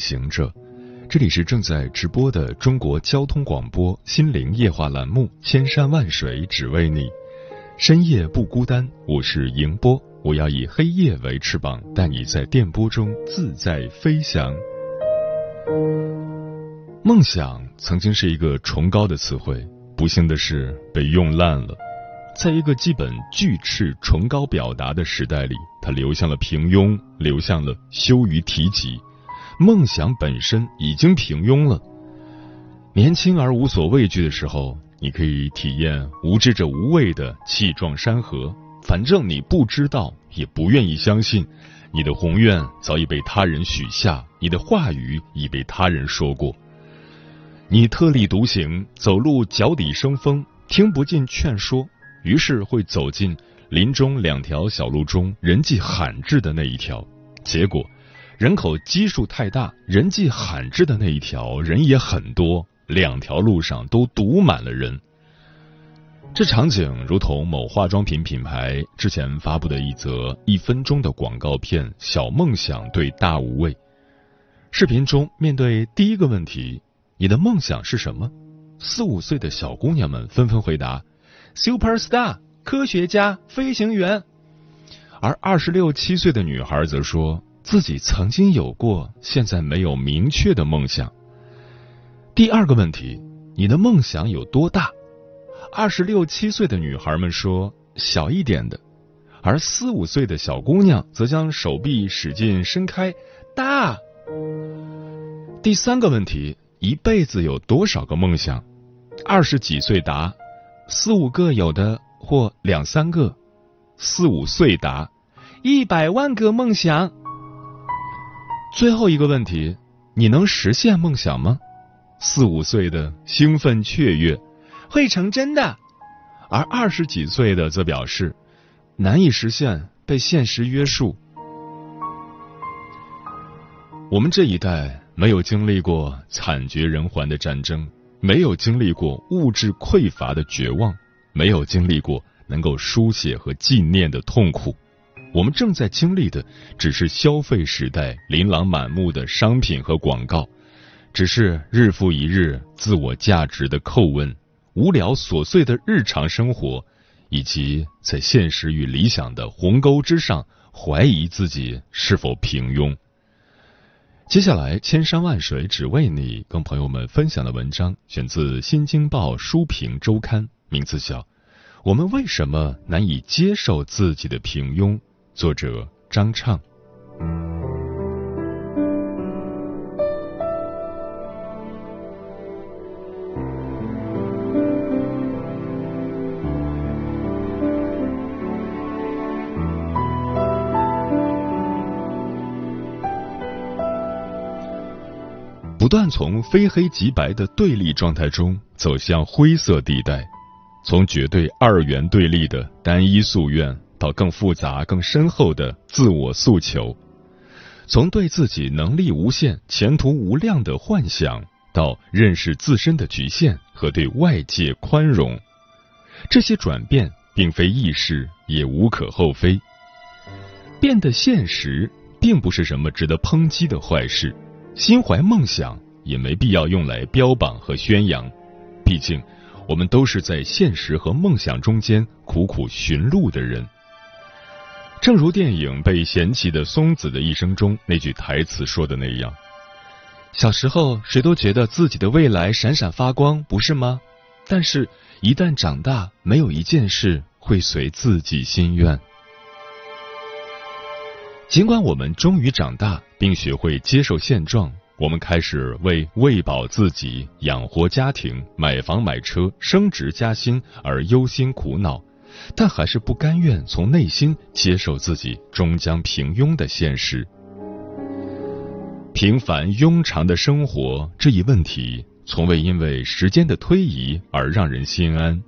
行者，这里是正在直播的中国交通广播心灵夜话栏目《千山万水只为你》，深夜不孤单，我是迎波，我要以黑夜为翅膀，带你在电波中自在飞翔。梦想曾经是一个崇高的词汇，不幸的是被用烂了。在一个基本拒斥崇高表达的时代里，它流向了平庸，流向了羞于提及。梦想本身已经平庸了。年轻而无所畏惧的时候，你可以体验无知者无畏的气壮山河。反正你不知道，也不愿意相信，你的宏愿早已被他人许下，你的话语已被他人说过。你特立独行，走路脚底生风，听不进劝说。于是会走进林中两条小路中人迹罕至的那一条，结果人口基数太大，人迹罕至的那一条人也很多，两条路上都堵满了人。这场景如同某化妆品品牌之前发布的一则一分钟的广告片《小梦想对大无畏》。视频中面对第一个问题：“你的梦想是什么？”四五岁的小姑娘们纷纷回答。Super Star，科学家、飞行员，而二十六七岁的女孩则说自己曾经有过，现在没有明确的梦想。第二个问题，你的梦想有多大？二十六七岁的女孩们说小一点的，而四五岁的小姑娘则将手臂使劲伸开，大。第三个问题，一辈子有多少个梦想？二十几岁答。四五个有的或两三个，四五岁答一百万个梦想。最后一个问题，你能实现梦想吗？四五岁的兴奋雀跃，会成真的；而二十几岁的则表示难以实现，被现实约束。我们这一代没有经历过惨绝人寰的战争。没有经历过物质匮乏的绝望，没有经历过能够书写和纪念的痛苦，我们正在经历的只是消费时代琳琅满目的商品和广告，只是日复一日自我价值的叩问，无聊琐碎的日常生活，以及在现实与理想的鸿沟之上怀疑自己是否平庸。接下来，千山万水只为你，跟朋友们分享的文章选自《新京报书评周刊》，名字叫《我们为什么难以接受自己的平庸》，作者张畅。不断从非黑即白的对立状态中走向灰色地带，从绝对二元对立的单一夙愿到更复杂、更深厚的自我诉求，从对自己能力无限、前途无量的幻想到认识自身的局限和对外界宽容，这些转变并非易事，也无可厚非。变得现实，并不是什么值得抨击的坏事。心怀梦想也没必要用来标榜和宣扬，毕竟我们都是在现实和梦想中间苦苦寻路的人。正如电影《被嫌弃的松子的一生》中那句台词说的那样：“小时候谁都觉得自己的未来闪闪发光，不是吗？但是，一旦长大，没有一件事会随自己心愿。”尽管我们终于长大，并学会接受现状，我们开始为喂饱自己、养活家庭、买房买车、升职加薪而忧心苦恼，但还是不甘愿从内心接受自己终将平庸的现实。平凡庸常的生活这一问题，从未因为时间的推移而让人心安。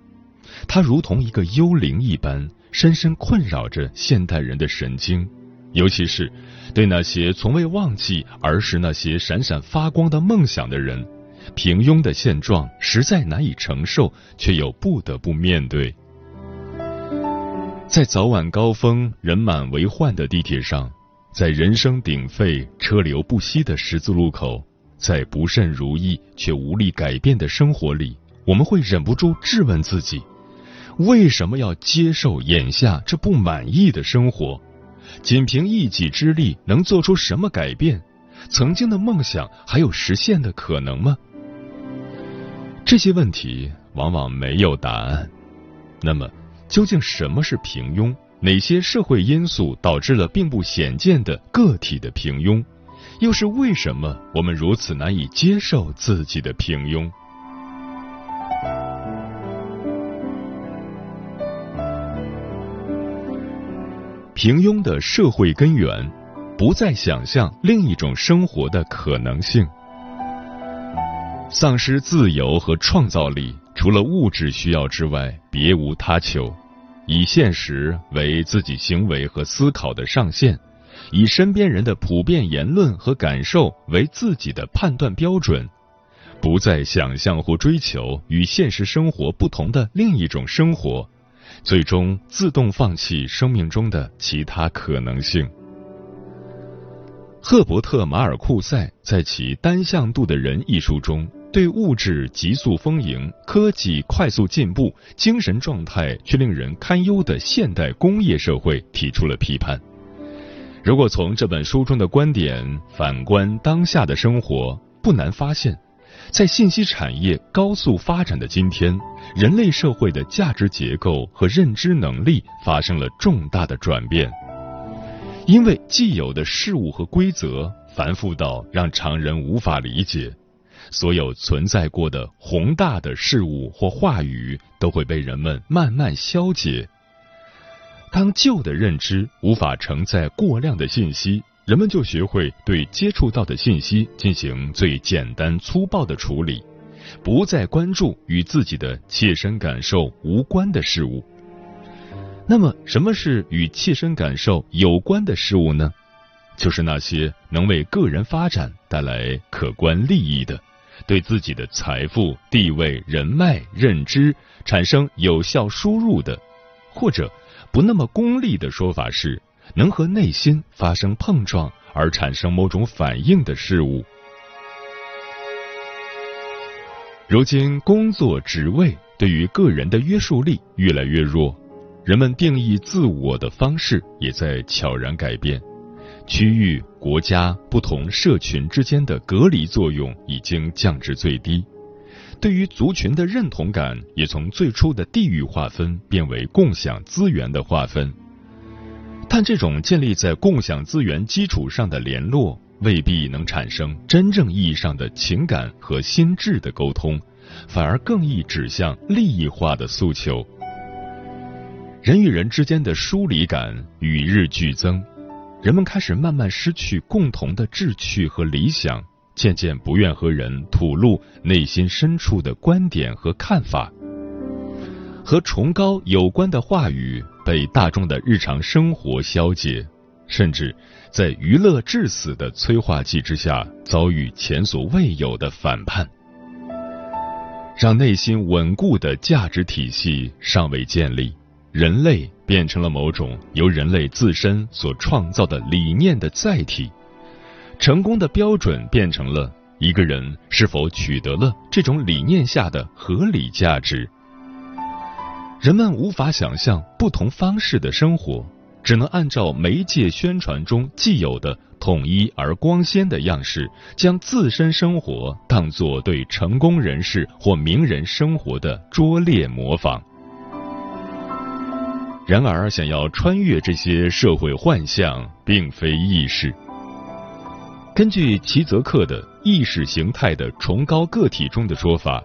它如同一个幽灵一般，深深困扰着现代人的神经，尤其是对那些从未忘记儿时那些闪闪发光的梦想的人，平庸的现状实在难以承受，却又不得不面对。在早晚高峰人满为患的地铁上。在人声鼎沸、车流不息的十字路口，在不甚如意却无力改变的生活里，我们会忍不住质问自己：为什么要接受眼下这不满意的生活？仅凭一己之力能做出什么改变？曾经的梦想还有实现的可能吗？这些问题往往没有答案。那么，究竟什么是平庸？哪些社会因素导致了并不显见的个体的平庸？又是为什么我们如此难以接受自己的平庸？平庸的社会根源，不再想象另一种生活的可能性，丧失自由和创造力，除了物质需要之外，别无他求。以现实为自己行为和思考的上限，以身边人的普遍言论和感受为自己的判断标准，不再想象或追求与现实生活不同的另一种生活，最终自动放弃生命中的其他可能性。赫伯特·马尔库塞在其《单向度的人》一书中。对物质急速丰盈、科技快速进步、精神状态却令人堪忧的现代工业社会提出了批判。如果从这本书中的观点反观当下的生活，不难发现，在信息产业高速发展的今天，人类社会的价值结构和认知能力发生了重大的转变。因为既有的事物和规则繁复到让常人无法理解。所有存在过的宏大的事物或话语都会被人们慢慢消解。当旧的认知无法承载过量的信息，人们就学会对接触到的信息进行最简单粗暴的处理，不再关注与自己的切身感受无关的事物。那么，什么是与切身感受有关的事物呢？就是那些能为个人发展带来可观利益的。对自己的财富、地位、人脉、认知产生有效输入的，或者不那么功利的说法是，能和内心发生碰撞而产生某种反应的事物。如今，工作职位对于个人的约束力越来越弱，人们定义自我的方式也在悄然改变。区域、国家、不同社群之间的隔离作用已经降至最低，对于族群的认同感也从最初的地域划分变为共享资源的划分。但这种建立在共享资源基础上的联络，未必能产生真正意义上的情感和心智的沟通，反而更易指向利益化的诉求。人与人之间的疏离感与日俱增。人们开始慢慢失去共同的志趣和理想，渐渐不愿和人吐露内心深处的观点和看法。和崇高有关的话语被大众的日常生活消解，甚至在娱乐致死的催化剂之下，遭遇前所未有的反叛。让内心稳固的价值体系尚未建立。人类变成了某种由人类自身所创造的理念的载体，成功的标准变成了一个人是否取得了这种理念下的合理价值。人们无法想象不同方式的生活，只能按照媒介宣传中既有的统一而光鲜的样式，将自身生活当作对成功人士或名人生活的拙劣模仿。然而，想要穿越这些社会幻象，并非易事。根据齐泽克的《意识形态的崇高个体》中的说法，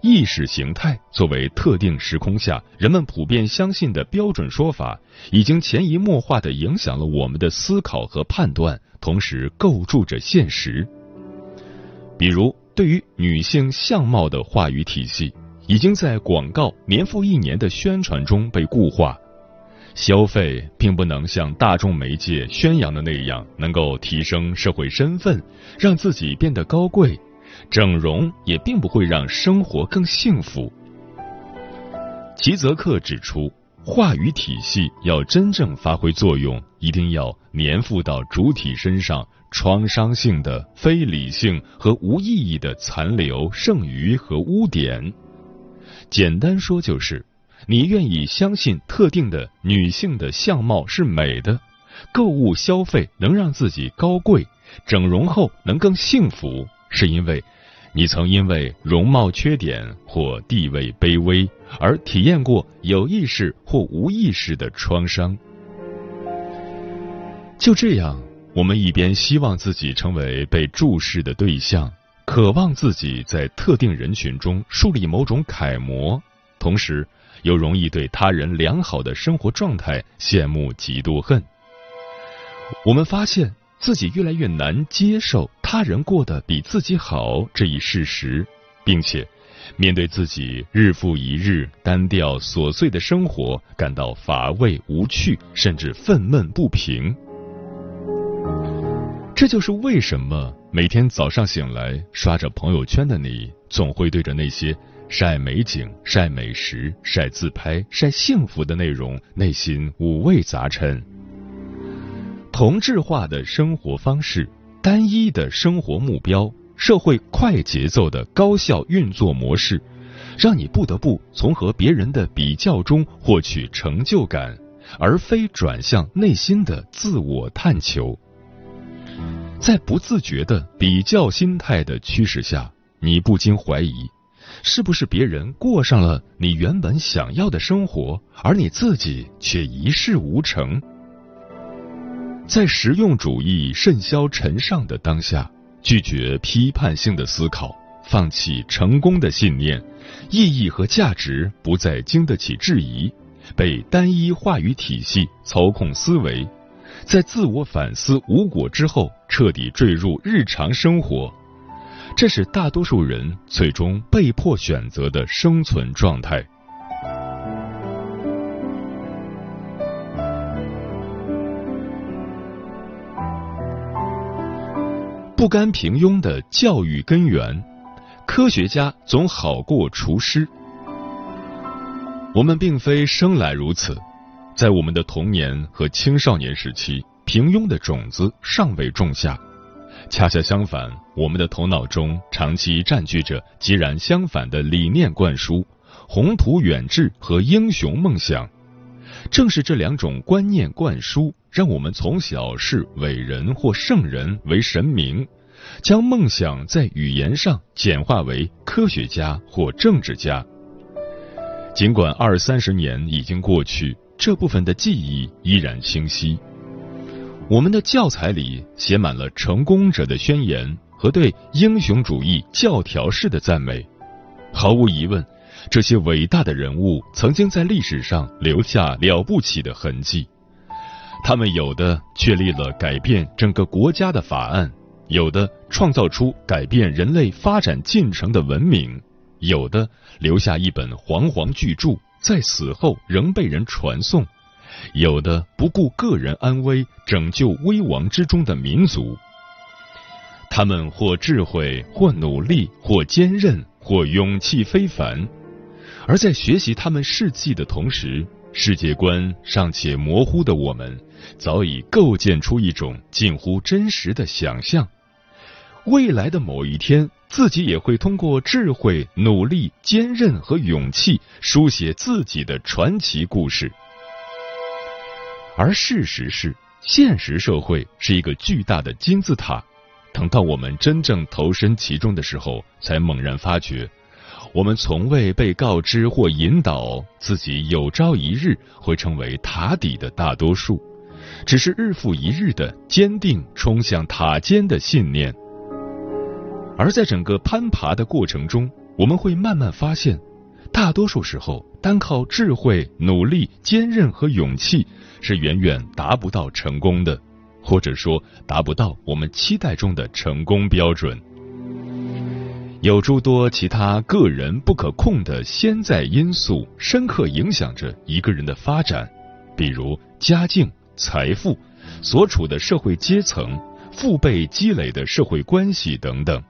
意识形态作为特定时空下人们普遍相信的标准说法，已经潜移默化的影响了我们的思考和判断，同时构筑着现实。比如，对于女性相貌的话语体系，已经在广告年复一年的宣传中被固化。消费并不能像大众媒介宣扬的那样，能够提升社会身份，让自己变得高贵；整容也并不会让生活更幸福。齐泽克指出，话语体系要真正发挥作用，一定要粘附到主体身上，创伤性的、非理性和无意义的残留、剩余和污点。简单说就是。你愿意相信特定的女性的相貌是美的，购物消费能让自己高贵，整容后能更幸福，是因为你曾因为容貌缺点或地位卑微而体验过有意识或无意识的创伤。就这样，我们一边希望自己成为被注视的对象，渴望自己在特定人群中树立某种楷模，同时。又容易对他人良好的生活状态羡慕嫉妒恨。我们发现自己越来越难接受他人过得比自己好这一事实，并且面对自己日复一日单调琐碎的生活感到乏味无趣，甚至愤懑不平。这就是为什么每天早上醒来刷着朋友圈的你，总会对着那些。晒美景、晒美食、晒自拍、晒幸福的内容，内心五味杂陈。同质化的生活方式、单一的生活目标、社会快节奏的高效运作模式，让你不得不从和别人的比较中获取成就感，而非转向内心的自我探求。在不自觉的比较心态的驱使下，你不禁怀疑。是不是别人过上了你原本想要的生活，而你自己却一事无成？在实用主义甚嚣尘上的当下，拒绝批判性的思考，放弃成功的信念，意义和价值不再经得起质疑，被单一话语体系操控思维，在自我反思无果之后，彻底坠入日常生活。这是大多数人最终被迫选择的生存状态。不甘平庸的教育根源，科学家总好过厨师。我们并非生来如此，在我们的童年和青少年时期，平庸的种子尚未种下。恰恰相反，我们的头脑中长期占据着截然相反的理念灌输，宏图远志和英雄梦想。正是这两种观念灌输，让我们从小视伟人或圣人为神明，将梦想在语言上简化为科学家或政治家。尽管二三十年已经过去，这部分的记忆依然清晰。我们的教材里写满了成功者的宣言和对英雄主义教条式的赞美。毫无疑问，这些伟大的人物曾经在历史上留下了不起的痕迹。他们有的确立了改变整个国家的法案，有的创造出改变人类发展进程的文明，有的留下一本煌煌巨著，在死后仍被人传颂。有的不顾个人安危，拯救危亡之中的民族。他们或智慧，或努力，或坚韧，或勇气非凡。而在学习他们事迹的同时，世界观尚且模糊的我们，早已构建出一种近乎真实的想象：未来的某一天，自己也会通过智慧、努力、坚韧和勇气，书写自己的传奇故事。而事实是，现实社会是一个巨大的金字塔。等到我们真正投身其中的时候，才猛然发觉，我们从未被告知或引导自己有朝一日会成为塔底的大多数，只是日复一日的坚定冲向塔尖的信念。而在整个攀爬的过程中，我们会慢慢发现，大多数时候，单靠智慧、努力、坚韧和勇气是远远达不到成功的，或者说达不到我们期待中的成功标准。有诸多其他个人不可控的先在因素，深刻影响着一个人的发展，比如家境、财富、所处的社会阶层、父辈积累的社会关系等等。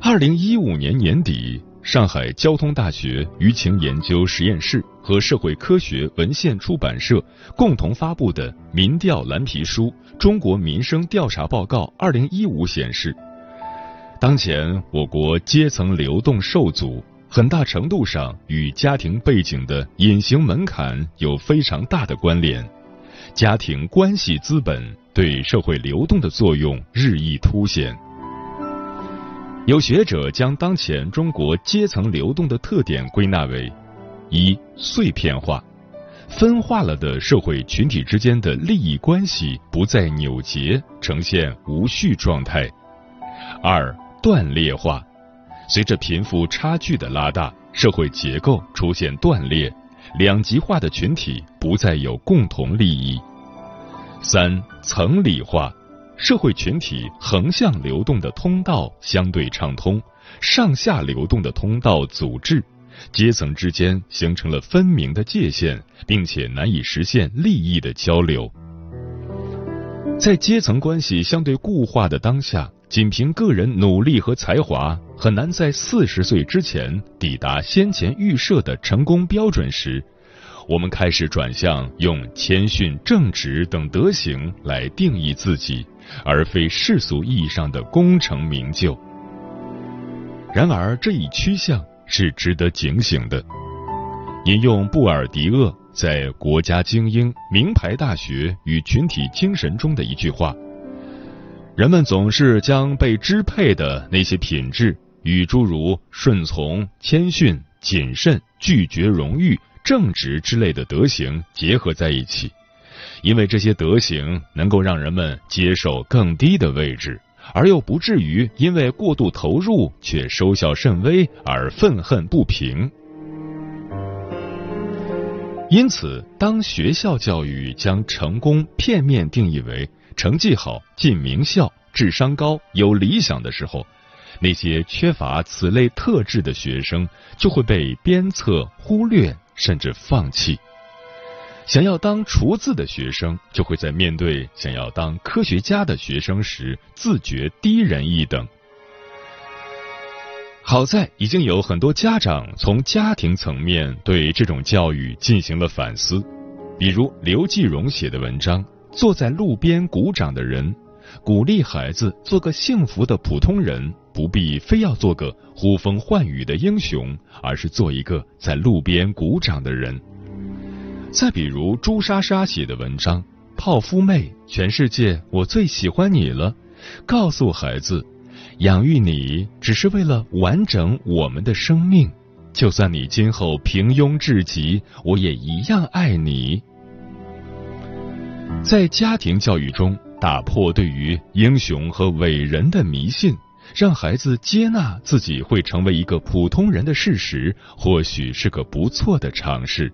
二零一五年年底。上海交通大学舆情研究实验室和社会科学文献出版社共同发布的民调蓝皮书《中国民生调查报告（二零一五）》显示，当前我国阶层流动受阻，很大程度上与家庭背景的隐形门槛有非常大的关联，家庭关系资本对社会流动的作用日益凸显。有学者将当前中国阶层流动的特点归纳为：一、碎片化，分化了的社会群体之间的利益关系不再扭结，呈现无序状态；二、断裂化，随着贫富差距的拉大，社会结构出现断裂，两极化的群体不再有共同利益；三、层理化。社会群体横向流动的通道相对畅通，上下流动的通道阻滞，阶层之间形成了分明的界限，并且难以实现利益的交流。在阶层关系相对固化的当下，仅凭个人努力和才华，很难在四十岁之前抵达先前预设的成功标准时。我们开始转向用谦逊、正直等德行来定义自己，而非世俗意义上的功成名就。然而，这一趋向是值得警醒的。引用布尔迪厄在《国家精英、名牌大学与群体精神》中的一句话：“人们总是将被支配的那些品质与诸如顺从、谦逊、谨慎、拒绝荣誉。”正直之类的德行结合在一起，因为这些德行能够让人们接受更低的位置，而又不至于因为过度投入却收效甚微而愤恨不平。因此，当学校教育将成功片面定义为成绩好、进名校、智商高、有理想的时候，那些缺乏此类特质的学生就会被鞭策、忽略。甚至放弃。想要当厨子的学生，就会在面对想要当科学家的学生时，自觉低人一等。好在已经有很多家长从家庭层面对这种教育进行了反思，比如刘继荣写的文章《坐在路边鼓掌的人》，鼓励孩子做个幸福的普通人。不必非要做个呼风唤雨的英雄，而是做一个在路边鼓掌的人。再比如朱莎莎写的文章《泡芙妹，全世界我最喜欢你了》，告诉孩子，养育你只是为了完整我们的生命，就算你今后平庸至极，我也一样爱你。在家庭教育中，打破对于英雄和伟人的迷信。让孩子接纳自己会成为一个普通人的事实，或许是个不错的尝试。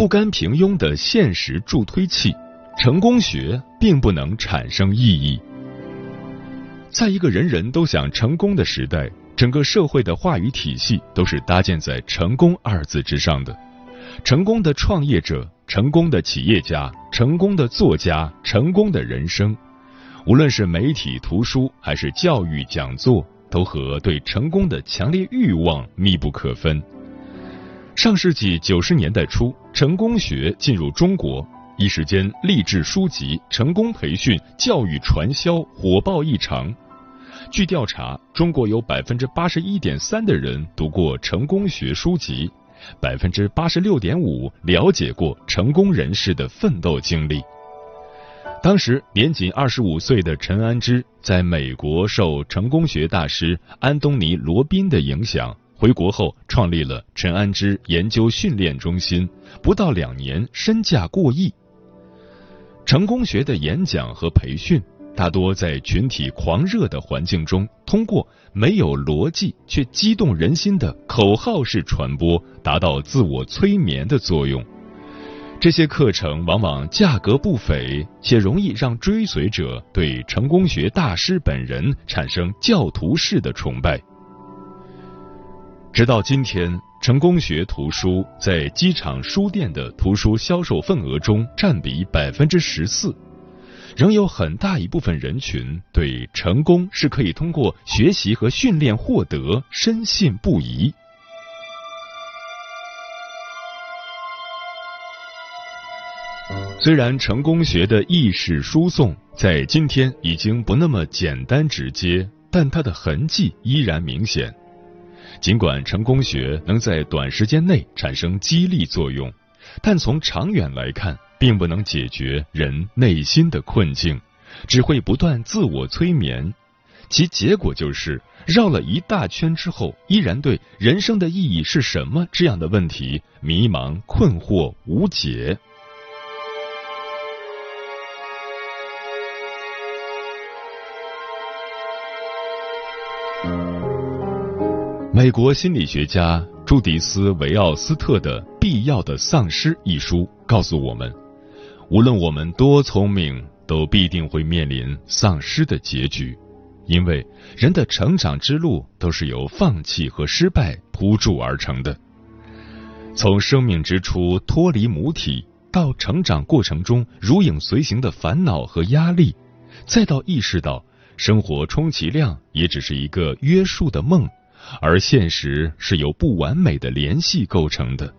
不甘平庸的现实助推器，成功学并不能产生意义。在一个人人都想成功的时代，整个社会的话语体系都是搭建在“成功”二字之上的。成功的创业者、成功的企业家、成功的作家、成功的人生，无论是媒体、图书还是教育讲座，都和对成功的强烈欲望密不可分。上世纪九十年代初，成功学进入中国，一时间励志书籍、成功培训、教育传销火爆异常。据调查，中国有百分之八十一点三的人读过成功学书籍。百分之八十六点五了解过成功人士的奋斗经历。当时年仅二十五岁的陈安之，在美国受成功学大师安东尼·罗宾的影响，回国后创立了陈安之研究训练中心，不到两年身价过亿。成功学的演讲和培训。大多在群体狂热的环境中，通过没有逻辑却激动人心的口号式传播，达到自我催眠的作用。这些课程往往价格不菲，且容易让追随者对成功学大师本人产生教徒式的崇拜。直到今天，成功学图书在机场书店的图书销售份额中占比百分之十四。仍有很大一部分人群对成功是可以通过学习和训练获得深信不疑。虽然成功学的意识输送在今天已经不那么简单直接，但它的痕迹依然明显。尽管成功学能在短时间内产生激励作用，但从长远来看，并不能解决人内心的困境，只会不断自我催眠，其结果就是绕了一大圈之后，依然对人生的意义是什么这样的问题迷茫、困惑、无解。美国心理学家朱迪斯·维奥斯特的《必要的丧失》一书告诉我们。无论我们多聪明，都必定会面临丧失的结局，因为人的成长之路都是由放弃和失败铺筑而成的。从生命之初脱离母体，到成长过程中如影随形的烦恼和压力，再到意识到生活充其量也只是一个约束的梦，而现实是由不完美的联系构成的。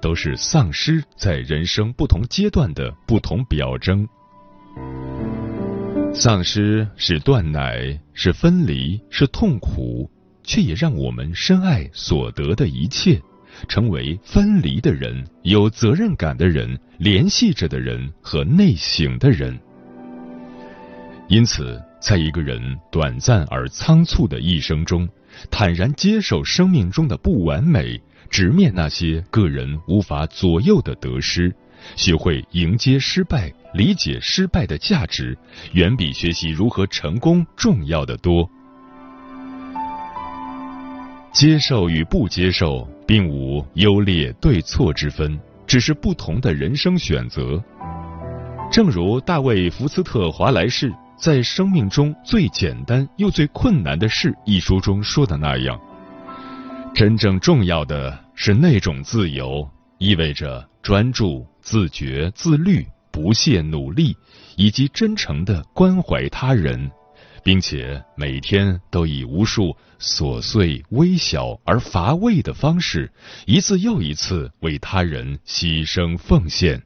都是丧失在人生不同阶段的不同表征。丧失是断奶，是分离，是痛苦，却也让我们深爱所得的一切，成为分离的人、有责任感的人、联系着的人和内省的人。因此，在一个人短暂而仓促的一生中，坦然接受生命中的不完美。直面那些个人无法左右的得失，学会迎接失败，理解失败的价值，远比学习如何成功重要的多。接受与不接受，并无优劣对错之分，只是不同的人生选择。正如大卫·福斯特·华莱士在《生命中最简单又最困难的事》一书中说的那样。真正重要的是那种自由，意味着专注、自觉、自律、不懈努力，以及真诚的关怀他人，并且每天都以无数琐碎、微小而乏味的方式，一次又一次为他人牺牲奉献。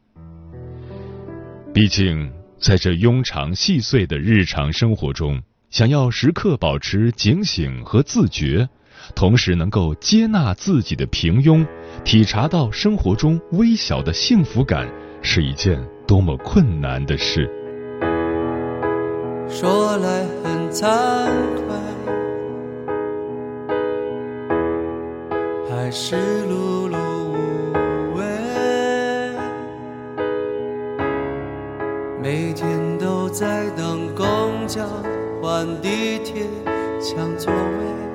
毕竟，在这庸常细碎的日常生活中，想要时刻保持警醒和自觉。同时能够接纳自己的平庸，体察到生活中微小的幸福感，是一件多么困难的事。说来很惭愧，还是碌碌每天都在等公交换地铁抢座位。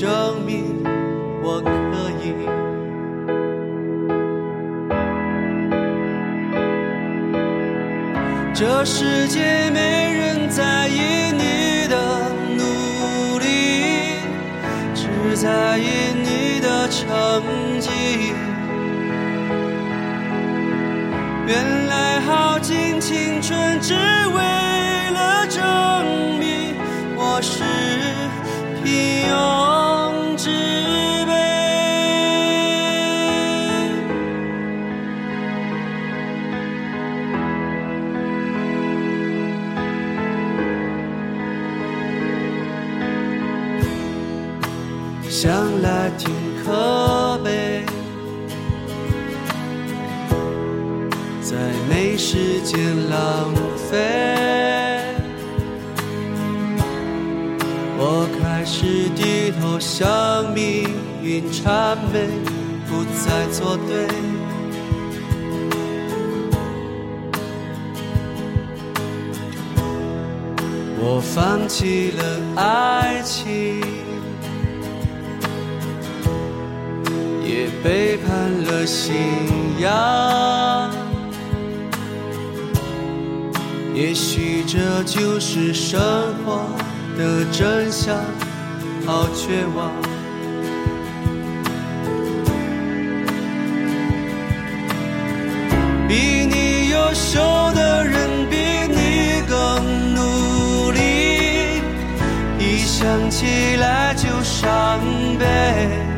证明我可以。这世界没人在意你的努力，只。在意你的成绩，原来耗尽青春只为时间浪费。我开始低头向命运谄媚，不再作对。我放弃了爱情。也背叛了信仰。也许这就是生活的真相好绝望。比你优秀的人比你更努力一想起来就伤悲。